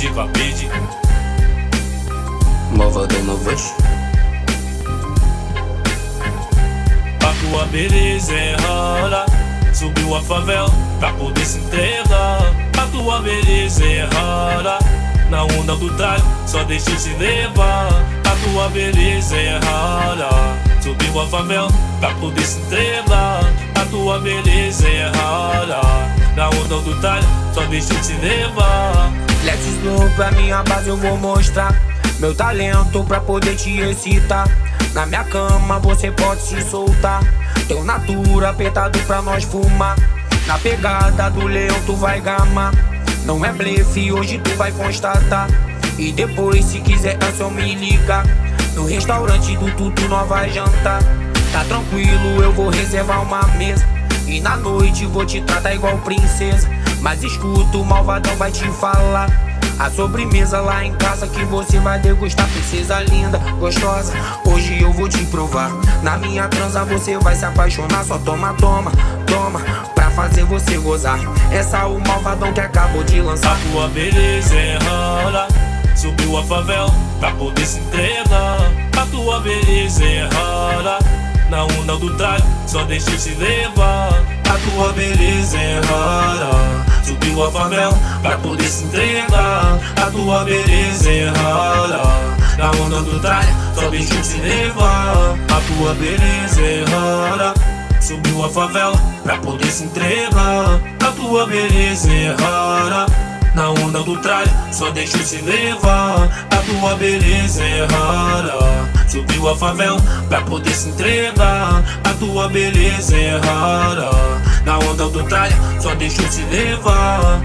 pede com a pede. Malvadão no voz. A tua beleza é rara. Subiu a favela pra poder se entregar. A tua beleza é rara. Na onda do tralho, só deixa se levar. A tua beleza é rara. Subiu a favela pra poder se entregar. A tua beleza é rara. Na onda do tralho, só deixa se levar. Let's slow pra minha base eu vou mostrar. Meu talento pra poder te excitar. Na minha cama você pode se soltar. Teu natura apertado pra nós fumar. Na pegada do leão tu vai gamar. Não é blefe, hoje tu vai constatar. E depois se quiser é só me ligar. No restaurante do Tutu nós vai jantar. Tá tranquilo, eu vou reservar uma mesa E na noite vou te tratar igual princesa mas escuta, o malvadão vai te falar. A sobremesa lá em casa que você vai degustar, princesa linda, gostosa. Hoje eu vou te provar. Na minha transa você vai se apaixonar. Só toma, toma, toma, pra fazer você gozar. Essa é o malvadão que acabou de lançar. A tua beleza é rara. Subiu a favela pra poder se entregar. A tua beleza é. Na onda do tralho, só deixa se levar. A tua beleza é rara. Subiu a favela pra poder se entregar. A tua beleza é rara. Na onda do tralho, só deixa se levar. A tua beleza é rara. Subiu a favela pra poder se entregar. A tua beleza é rara. Na onda do tralho, só deixa se levar. A tua beleza é rara. Subiu a favela pra poder se entregar. A tua beleza é rara. Na onda do tralha, só deixa se levar.